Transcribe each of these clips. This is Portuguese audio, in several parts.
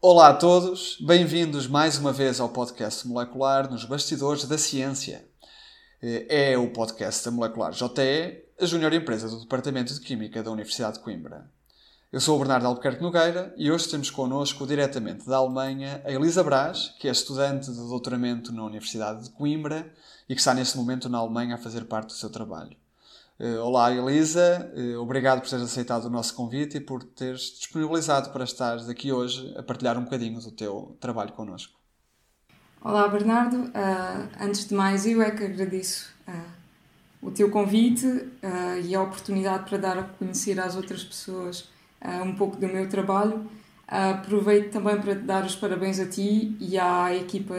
Olá a todos, bem-vindos mais uma vez ao podcast molecular nos Bastidores da Ciência. É o podcast da Molecular JE, a júnior empresa do Departamento de Química da Universidade de Coimbra. Eu sou o Bernardo Albuquerque Nogueira e hoje temos connosco diretamente da Alemanha a Elisa Brás, que é estudante de doutoramento na Universidade de Coimbra e que está neste momento na Alemanha a fazer parte do seu trabalho. Eh, Olá Elisa, Eh, obrigado por teres aceitado o nosso convite e por teres disponibilizado para estares aqui hoje a partilhar um bocadinho do teu trabalho connosco. Olá Bernardo, Ah, antes de mais eu é que agradeço ah, o teu convite ah, e a oportunidade para dar a conhecer às outras pessoas um pouco do meu trabalho. Aproveito também para te dar os parabéns a ti e à equipa,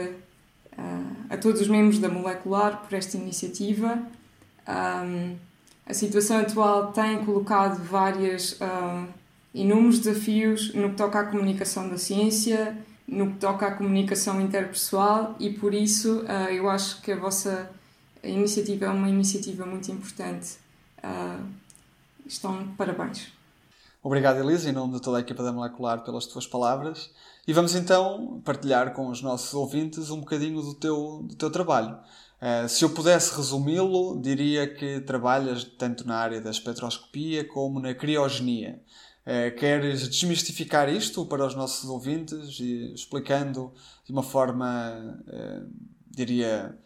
a todos os membros da Molecular por esta iniciativa. Ah, a situação atual tem colocado várias ah, inúmeros desafios no que toca à comunicação da ciência, no que toca à comunicação interpessoal e por isso ah, eu acho que a vossa iniciativa é uma iniciativa muito importante. Ah, estão parabéns. Obrigado Elisa, em nome de toda a equipa da Molecular pelas tuas palavras e vamos então partilhar com os nossos ouvintes um bocadinho do teu, do teu trabalho. Eh, se eu pudesse resumi-lo, diria que trabalhas tanto na área da espectroscopia como na criogenia. Eh, queres desmistificar isto para os nossos ouvintes, e explicando de uma forma, eh, diria,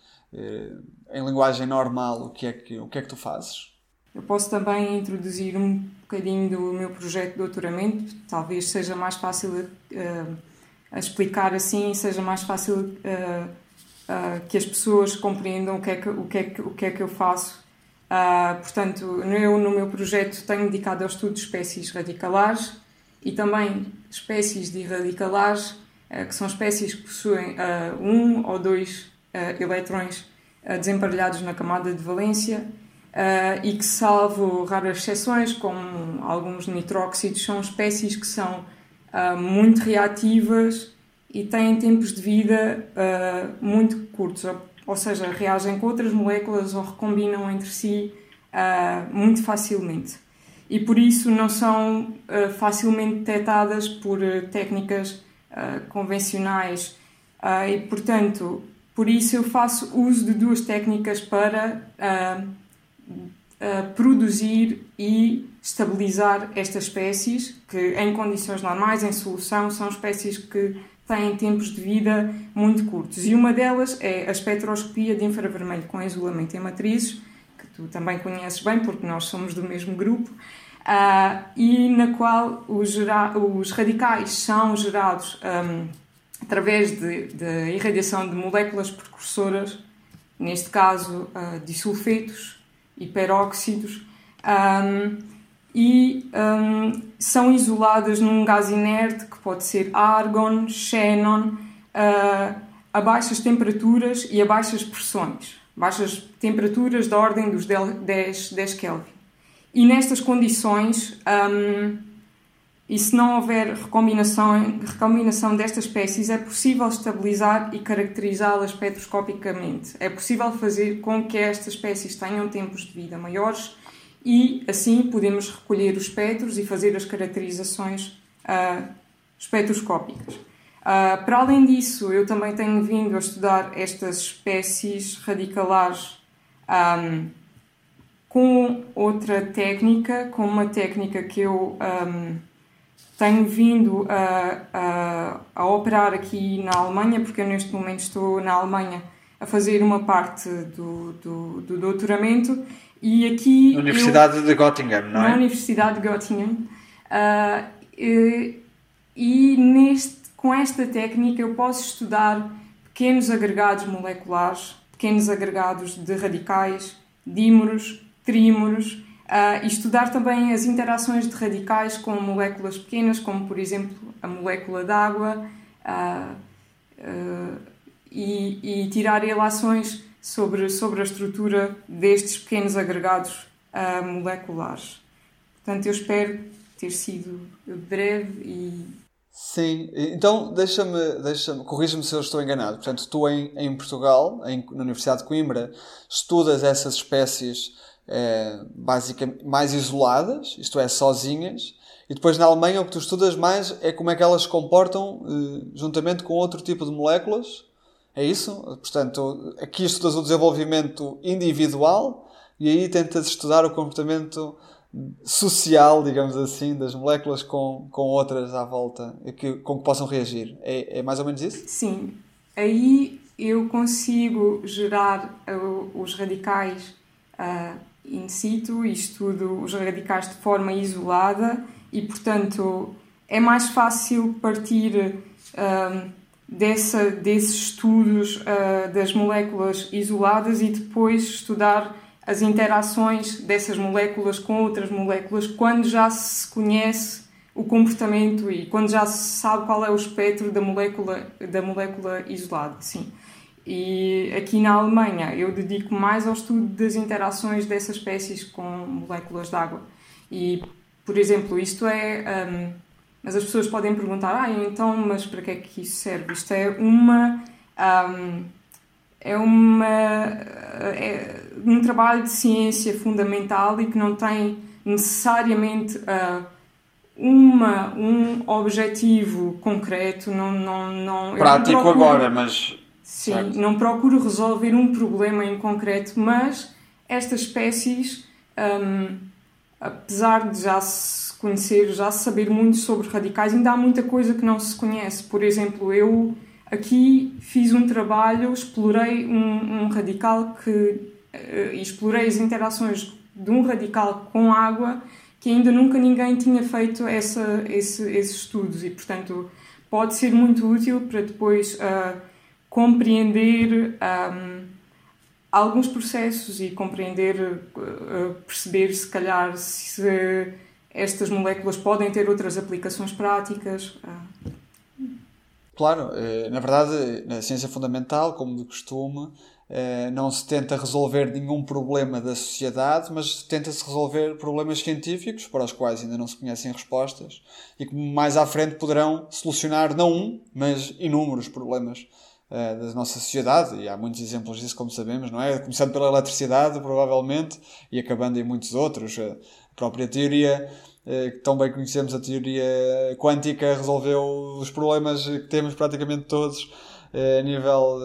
em linguagem normal, o que, é que, o que é que tu fazes? Eu posso também introduzir um bocadinho do meu projeto de doutoramento, talvez seja mais fácil a explicar assim, seja mais fácil eh, eh, que as pessoas compreendam o que é que, o que, é que, o que, é que eu faço. Ah, portanto, no meu projeto tenho dedicado ao estudo de espécies radicalares e também espécies de radicalares, eh, que são espécies que possuem um ou dois eletrões desemparelhados na camada de valência e que, salvo raras exceções, como alguns nitróxidos, são espécies que são muito reativas e têm tempos de vida ah, muito curtos, ou, seja, reagem com outras moléculas ou recombinam entre si ah, muito facilmente. E por isso não são ah, facilmente detectadas por técnicas convencionais. E, portanto, por isso eu faço uso de duas técnicas para produzir e estabilizar estas espécies, que em condições normais, em solução, são espécies que têm tempos de vida muito curtos. E uma delas é a espectroscopia de infravermelho com isolamento em matrizes, que tu também conheces bem, porque nós somos do mesmo grupo, ah, e na qual os, os radicais são gerados ahm, através de, de irradiação de moléculas precursoras, neste caso ah, disulfetos e peróxidos, ahm, e ahm, são isoladas num gás inerte que pode ser argon, xenon, ah, a baixas temperaturas e a baixas pressões, baixas temperaturas da ordem dos 10, 10 Kelvin. E nestas condições, ahm, e se não houver recombinação, recombinação destas espécies, é possível estabilizar e caracterizá-las espectroscopicamente. É possível fazer com que estas espécies tenham tempos de vida maiores e, assim, podemos recolher os espectros e fazer as caracterizações ah, espectroscópicas. Ah, para além disso, eu também tenho vindo a estudar estas espécies radicalares ahm, com outra técnica, com uma técnica que eu ahm, tenho vindo a, a, a operar aqui na Alemanha, porque eu neste momento estou na Alemanha a fazer uma parte do, do, do doutoramento e aqui... Na eu- Universidade de Göttingen, não na é? Universidade de Göttingen. Ah, e, e neste, com esta técnica eu posso estudar pequenos agregados moleculares, pequenos agregados de radicais, dímeros, trímeros, ah, e estudar também as interações de radicais com moléculas pequenas, como por exemplo a molécula d'água, ah, e, e tirar relações sobre, sobre a estrutura destes pequenos agregados uh, moleculares. Portanto, eu espero ter sido breve e. Sim, então deixa-me, deixa corrija-me se eu estou enganado. Portanto, tu em, em Portugal, em, na Universidade de Coimbra, estudas essas espécies é, basicamente mais isoladas, isto é, sozinhas, e depois na Alemanha o que tu estudas mais é como é que elas se comportam eh, juntamente com outro tipo de moléculas. É isso? Portanto, aqui estudas o desenvolvimento individual e aí tentas estudar o comportamento social, digamos assim, das moléculas com, com outras à volta que, com que possam reagir. É, é mais ou menos isso? Sim. Aí eu consigo gerar uh, os radicais uh, in situ e estudo os radicais de forma isolada e, portanto, é mais fácil partir uh, dessa, desses estudos das moléculas isoladas e depois estudar as interações dessas moléculas com outras moléculas quando já se conhece o comportamento e quando já se sabe qual é o espectro da molécula, da molécula isolada, sim. E aqui na Alemanha eu dedico mais ao estudo das interações dessas espécies com moléculas de água. E, por exemplo, isto é. Um, mas as pessoas podem perguntar, ah, então, mas para que é que isso serve? Isto é uma. Um, é uma. É, um trabalho de ciência fundamental e que não tem necessariamente uh, uma, um objetivo concreto. Não, não, não, Prático não procuro, agora, mas. Sim, certo. não procuro resolver um problema em concreto, mas estas espécies, um, apesar de já se conhecer, já saber muito sobre radicais, ainda há muita coisa que não se conhece. Por exemplo, eu aqui fiz um trabalho, explorei um, um radical que uh, explorei as interações de um radical com água que ainda nunca ninguém tinha feito essa, esse, esses estudos e, portanto, pode ser muito útil para depois uh, compreender um, alguns processos e compreender, uh, perceber se calhar se estas moléculas podem ter outras aplicações práticas. Claro, na verdade, na ciência fundamental, como de costume, eh, não se tenta resolver nenhum problema da sociedade, mas tenta-se resolver problemas científicos para os quais ainda não se conhecem respostas e que mais à frente poderão solucionar não um, mas inúmeros problemas uh, da nossa sociedade. E há muitos exemplos disso, como sabemos, não é? Começando pela eletricidade, provavelmente, e acabando em muitos outros. Própria teoria eh, que tão bem conhecemos, a teoria quântica, resolveu os problemas que temos praticamente todos a nível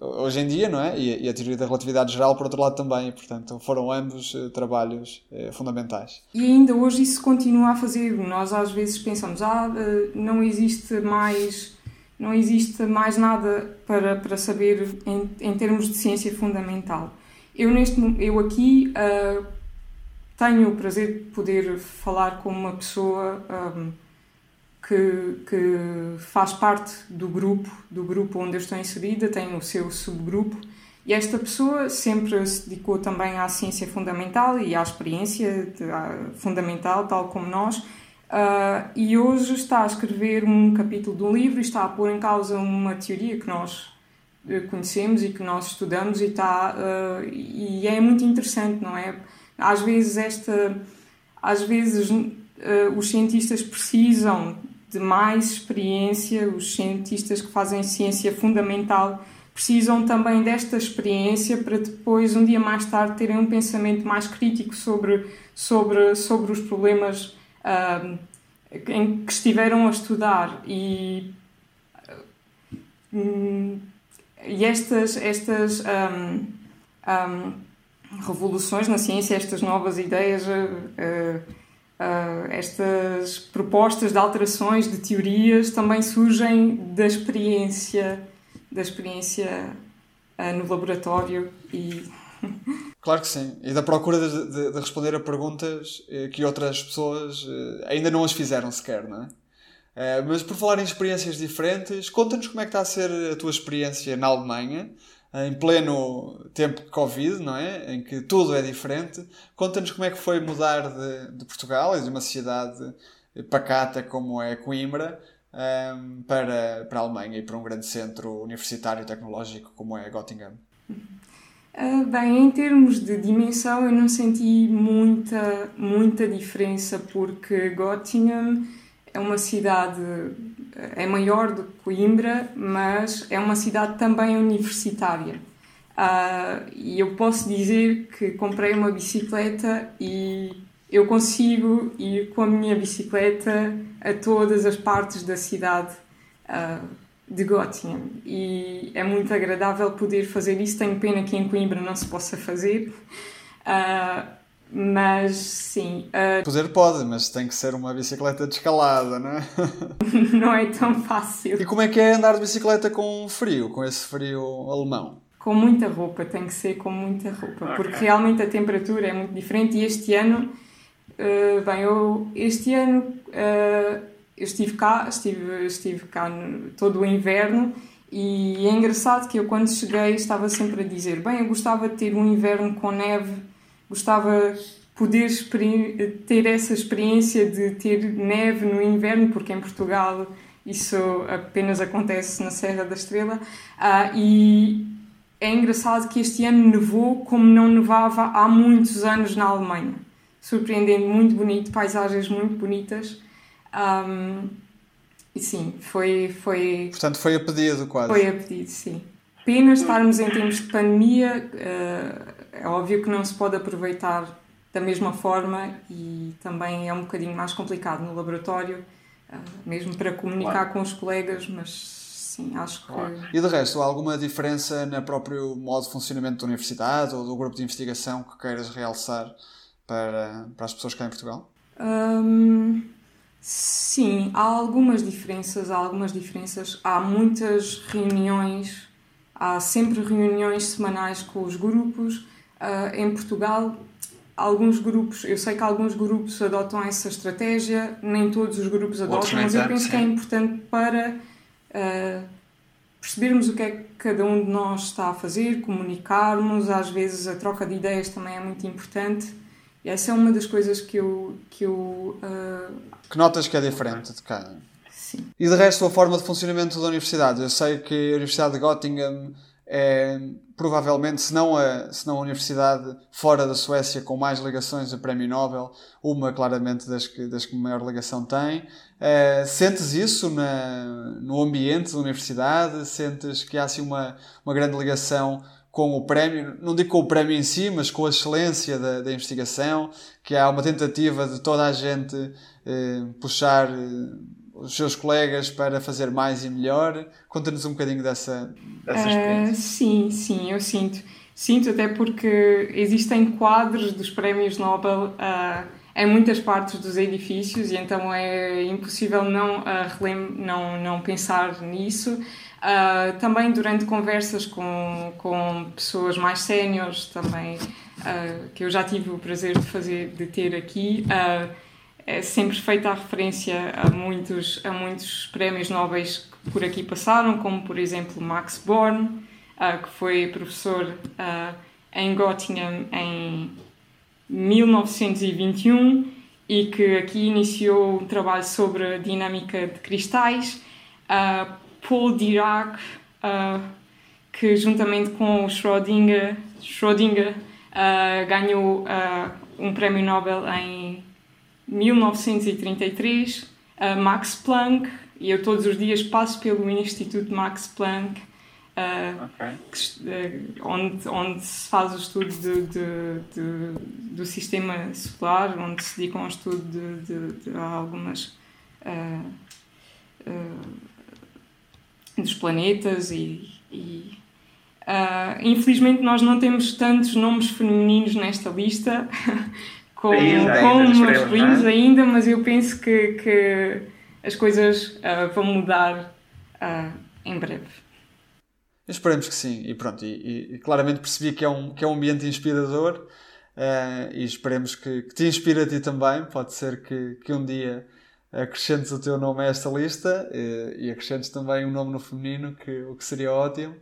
hoje em dia, não é? E, a teoria da relatividade geral, por outro lado, também. Portanto, foram ambos eh, trabalhos eh, fundamentais. E ainda hoje isso continua a fazer. Nós às vezes pensamos, ah, eh, não existe mais. Não existe mais nada para, para saber em, em termos de ciência fundamental. Eu, neste, eu aqui tenho o prazer de poder falar com uma pessoa um, que, que faz parte do grupo, do grupo onde eu estou inserida, tem o seu subgrupo, e esta pessoa sempre se dedicou também à ciência fundamental e à experiência de, à, fundamental, tal como nós, uh, e hoje está a escrever um capítulo de um livro e está a pôr em causa uma teoria que nós eh, conhecemos e que nós estudamos e está uh, e é muito interessante não é às vezes esta às vezes uh, os cientistas precisam de mais experiência, os cientistas que fazem ciência fundamental precisam também desta experiência para depois, um dia mais tarde, terem um pensamento mais crítico sobre, sobre, sobre os problemas uh, em que estiveram a estudar. E, uh, e estas, estas um, um, revoluções na ciência, estas novas ideias. Uh, Uh, estas propostas de alterações de teorias também surgem da experiência da experiência no laboratório e claro que sim e da procura de, de, de responder a perguntas eh, que outras pessoas eh, ainda não as fizeram sequer não é? Eh, mas por falar em experiências diferentes conta-nos como é que está a ser a tua experiência na Alemanha em pleno tempo de Covid, não é? Em que tudo é diferente. Conta-nos como é que foi mudar de, de Portugal e de uma cidade pacata como é Coimbra um, para, para a Alemanha e para um grande centro universitário e tecnológico como é Göttingen? Uh, bem, em termos de dimensão, eu não senti muita, muita diferença, porque Göttingen é uma cidade, é maior do que Coimbra, mas é uma cidade também universitária. Uh, e eu posso dizer que comprei uma bicicleta e eu consigo ir com a minha bicicleta a todas as partes da cidade. Uh, de Göttingen e é muito agradável poder fazer isso. Tenho pena que em Coimbra não se possa fazer, uh, mas sim. Uh... Poder pode, mas tem que ser uma bicicleta de escalada, não é? não é tão fácil. E como é que é andar de bicicleta com frio, com esse frio alemão? Com muita roupa, tem que ser com muita roupa, okay. porque realmente a temperatura é muito diferente e este ano, uh, bem, eu este ano eu estive cá, estive, estive cá no, todo o inverno e é engraçado que eu quando cheguei estava sempre a dizer, bem, eu gostava de ter um inverno com neve, gostava poder ter essa experiência de ter neve no inverno, porque em Portugal isso apenas acontece na Serra da Estrela, uh, e é engraçado que este ano nevou como não nevava há muitos anos na Alemanha. Surpreendente, muito bonito, paisagens muito bonitas. Um, e sim, foi, foi. Portanto, foi a pedido quase. Foi a pedido, sim. Pena estarmos em tempos de pandemia, uh, é óbvio que não se pode aproveitar da mesma forma e também é um bocadinho mais complicado no laboratório, uh, mesmo para comunicar claro. com os colegas, mas sim, acho que. Claro. E de resto, há alguma diferença no próprio modo de funcionamento da universidade ou do grupo de investigação que queiras realçar para, para as pessoas cá em Portugal? Um, Sim, há algumas diferenças, há algumas diferenças. Há muitas reuniões, há sempre reuniões semanais com os grupos. Uh, em Portugal, alguns grupos, eu sei que alguns grupos adotam essa estratégia, nem todos os grupos adotam, mas eu penso que é importante para uh, percebermos o que é que cada um de nós está a fazer, comunicarmos, às vezes a troca de ideias também é muito importante. E essa é uma das coisas que eu, que eu uh, que notas que é diferente de cá? Sim. E de resto, a forma de funcionamento da universidade. Eu sei que a Universidade de Göttingen é provavelmente, se não a, se não a universidade fora da Suécia com mais ligações a Prémio Nobel, uma claramente das que, das que maior ligação tem. Uh, sentes isso na, no ambiente da universidade? Sentes que há assim uma, uma grande ligação com o prémio, não digo com o prémio em si, mas com a excelência da, da investigação, que há uma tentativa de toda a gente eh, puxar eh, os seus colegas para fazer mais e melhor. Conta-nos um bocadinho dessa, dessa experiência. Uh, sim, sim, eu sinto. Sinto até porque existem quadros dos prémios Nobel uh, em muitas partes dos edifícios e então é impossível não, uh, não, não pensar nisso. Uh, também durante conversas com, com pessoas mais séniores, também que eu já tive o prazer de fazer, de ter aqui, é sempre feita a referência a muitos, a muitos prémios nobres que por aqui passaram, como por exemplo Max Born, que foi professor em Göttingen em 1921 e que aqui iniciou um trabalho sobre a dinâmica de cristais. Paul Dirac, uh, que juntamente com o Schrödinger, Schrödinger uh, ganhou uh, um prémio Nobel em 1933, Max Planck, e eu todos os dias passo pelo Instituto Max Planck, okay. que, onde, onde se faz o estudo de, de, de, do sistema solar, onde se dedica ao estudo de, de algumas dos planetas e, e uh, infelizmente nós não temos tantos nomes femininos nesta lista como, ainda, como masculinos é? ainda, mas eu penso que, que as coisas uh, vão mudar uh, em breve. Esperemos que sim, e pronto, e, e, claramente percebi que é um, que é um ambiente inspirador e esperemos que, que te inspire a ti também. Pode ser que, que um dia acrescentes o teu nome a esta lista e, e acrescentes também um nome no feminino, que, o que seria ótimo.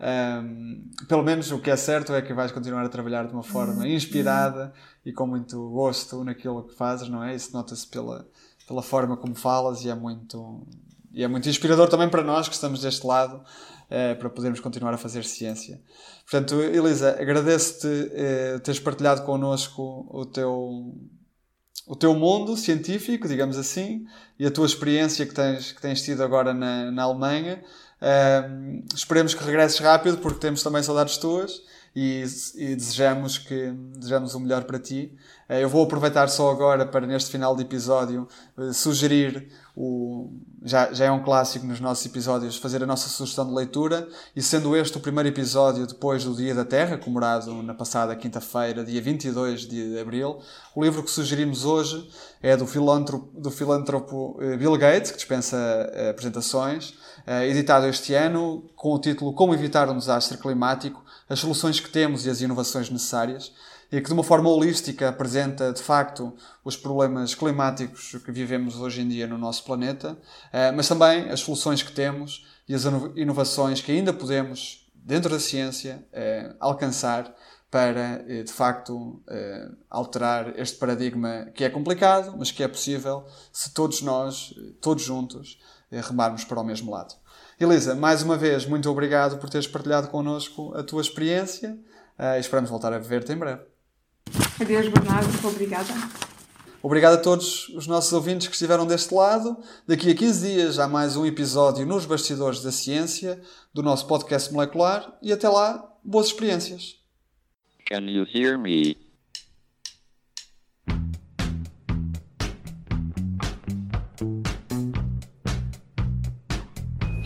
Um, pelo menos o que é certo é que vais continuar a trabalhar de uma forma inspirada e com muito gosto naquilo que fazes, não é? Isso nota-se pela, pela forma como falas e é muito, e é muito inspirador também para nós que estamos deste lado, uh, para podermos continuar a fazer ciência. Portanto, Elisa, agradeço-te uh, teres partilhado connosco o teu, o teu mundo científico, digamos assim, e a tua experiência que tens, que tens tido agora na, na Alemanha. Uh, esperemos que regresses rápido, porque temos também saudades tuas e, e, desejamos que desejamos o melhor para ti. Eh, eu vou aproveitar só agora para neste final de episódio eh, sugerir o já, já é um clássico nos nossos episódios fazer a nossa sugestão de leitura e sendo este o primeiro episódio depois do Dia da Terra, comemorado na passada quinta-feira, dia 22 de abril, o livro que sugerimos hoje é do filântropo, do filântropo eh, Bill Gates, que dispensa apresentações, editado este ano com o título Como evitar um desastre climático as soluções que temos e as inovações necessárias, e que de uma forma holística apresenta de facto os problemas climáticos que vivemos hoje em dia no nosso planeta, eh, mas também as soluções que temos e as inovações que ainda podemos, dentro da ciência, eh, alcançar para eh, de facto alterar este paradigma que é complicado, mas que é possível se todos nós, todos juntos, remarmos para o mesmo lado. Elisa, mais uma vez, muito obrigado por teres partilhado connosco a tua experiência uh, e esperamos voltar a ver-te em breve. Adeus, Bernardo. Obrigada. Obrigado a todos os nossos ouvintes que estiveram deste lado. Daqui a 15 dias há mais um episódio nos Bastidores da Ciência do nosso podcast molecular e até lá, boas experiências. Can you hear me?